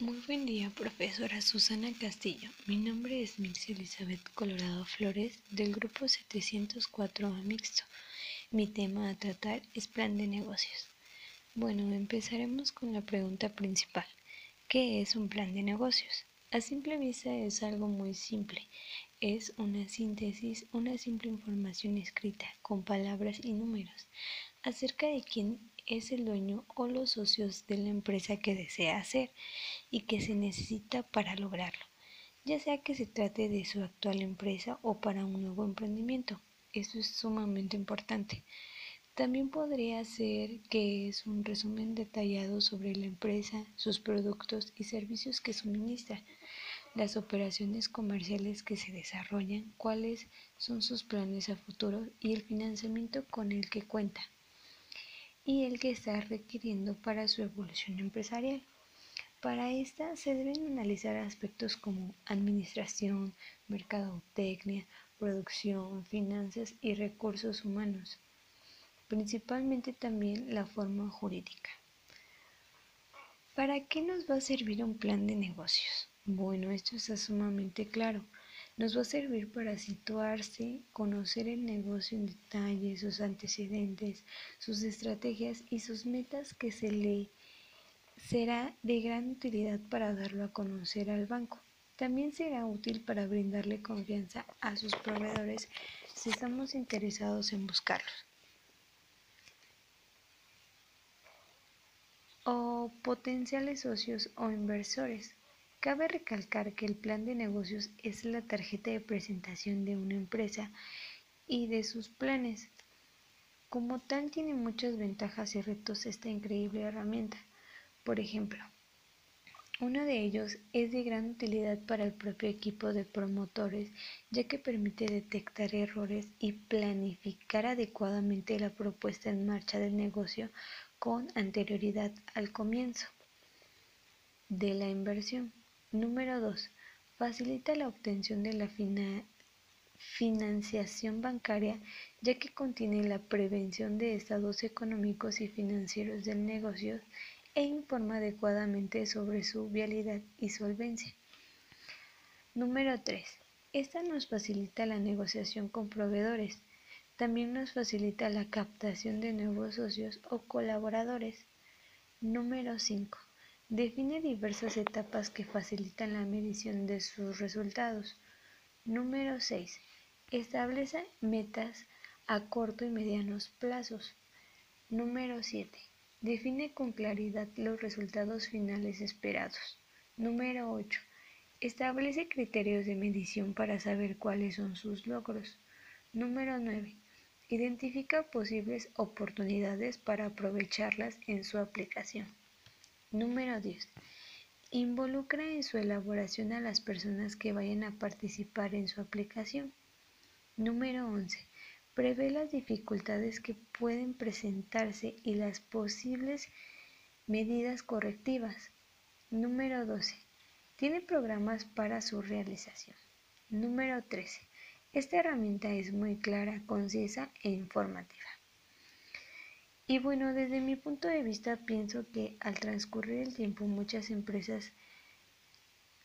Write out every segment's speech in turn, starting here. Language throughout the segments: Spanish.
Muy buen día, profesora Susana Castillo. Mi nombre es Mix Elizabeth Colorado Flores del grupo 704A Mixto. Mi tema a tratar es plan de negocios. Bueno, empezaremos con la pregunta principal. ¿Qué es un plan de negocios? A simple vista es algo muy simple. Es una síntesis, una simple información escrita con palabras y números acerca de quién es el dueño o los socios de la empresa que desea hacer y que se necesita para lograrlo, ya sea que se trate de su actual empresa o para un nuevo emprendimiento. Eso es sumamente importante. También podría ser que es un resumen detallado sobre la empresa, sus productos y servicios que suministra, las operaciones comerciales que se desarrollan, cuáles son sus planes a futuro y el financiamiento con el que cuenta y el que está requiriendo para su evolución empresarial. Para esta se deben analizar aspectos como administración, mercadotecnia, producción, finanzas y recursos humanos, principalmente también la forma jurídica. ¿Para qué nos va a servir un plan de negocios? Bueno, esto está sumamente claro. Nos va a servir para situarse, conocer el negocio en detalle, sus antecedentes, sus estrategias y sus metas que se le será de gran utilidad para darlo a conocer al banco. También será útil para brindarle confianza a sus proveedores si estamos interesados en buscarlos. O potenciales socios o inversores. Cabe recalcar que el plan de negocios es la tarjeta de presentación de una empresa y de sus planes. Como tal tiene muchas ventajas y retos esta increíble herramienta. Por ejemplo, uno de ellos es de gran utilidad para el propio equipo de promotores, ya que permite detectar errores y planificar adecuadamente la propuesta en marcha del negocio con anterioridad al comienzo de la inversión. Número 2. Facilita la obtención de la financiación bancaria ya que contiene la prevención de estados económicos y financieros del negocio e informa adecuadamente sobre su vialidad y solvencia. Número 3. Esta nos facilita la negociación con proveedores. También nos facilita la captación de nuevos socios o colaboradores. Número 5 Define diversas etapas que facilitan la medición de sus resultados. Número 6. Establece metas a corto y medianos plazos. Número 7. Define con claridad los resultados finales esperados. Número 8. Establece criterios de medición para saber cuáles son sus logros. Número 9. Identifica posibles oportunidades para aprovecharlas en su aplicación. Número 10. Involucra en su elaboración a las personas que vayan a participar en su aplicación. Número 11. Prevé las dificultades que pueden presentarse y las posibles medidas correctivas. Número 12. Tiene programas para su realización. Número 13. Esta herramienta es muy clara, concisa e informativa. Y bueno, desde mi punto de vista pienso que al transcurrir el tiempo muchas empresas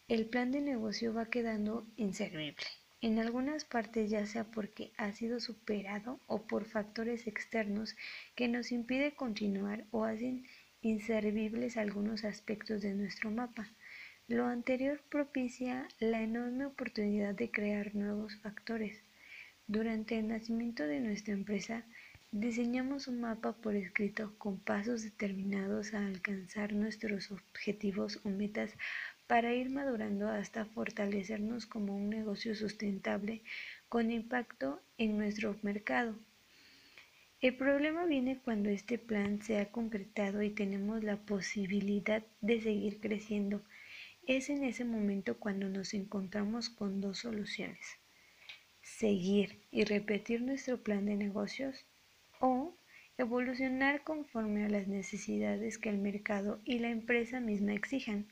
el plan de negocio va quedando inservible. En algunas partes ya sea porque ha sido superado o por factores externos que nos impide continuar o hacen inservibles algunos aspectos de nuestro mapa. Lo anterior propicia la enorme oportunidad de crear nuevos factores. Durante el nacimiento de nuestra empresa, Diseñamos un mapa por escrito con pasos determinados a alcanzar nuestros objetivos o metas para ir madurando hasta fortalecernos como un negocio sustentable con impacto en nuestro mercado. El problema viene cuando este plan se ha concretado y tenemos la posibilidad de seguir creciendo. Es en ese momento cuando nos encontramos con dos soluciones. Seguir y repetir nuestro plan de negocios o evolucionar conforme a las necesidades que el mercado y la empresa misma exijan.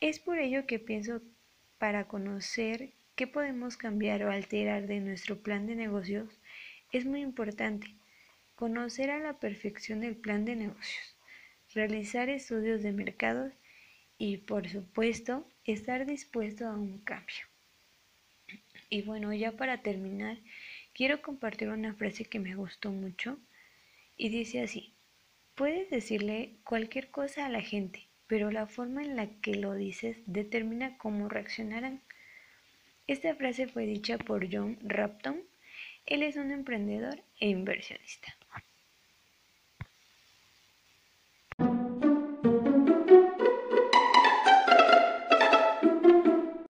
Es por ello que pienso para conocer qué podemos cambiar o alterar de nuestro plan de negocios es muy importante conocer a la perfección el plan de negocios, realizar estudios de mercados y por supuesto estar dispuesto a un cambio. Y bueno, ya para terminar, quiero compartir una frase que me gustó mucho y dice así, puedes decirle cualquier cosa a la gente, pero la forma en la que lo dices determina cómo reaccionarán. Esta frase fue dicha por John Rapton. Él es un emprendedor e inversionista.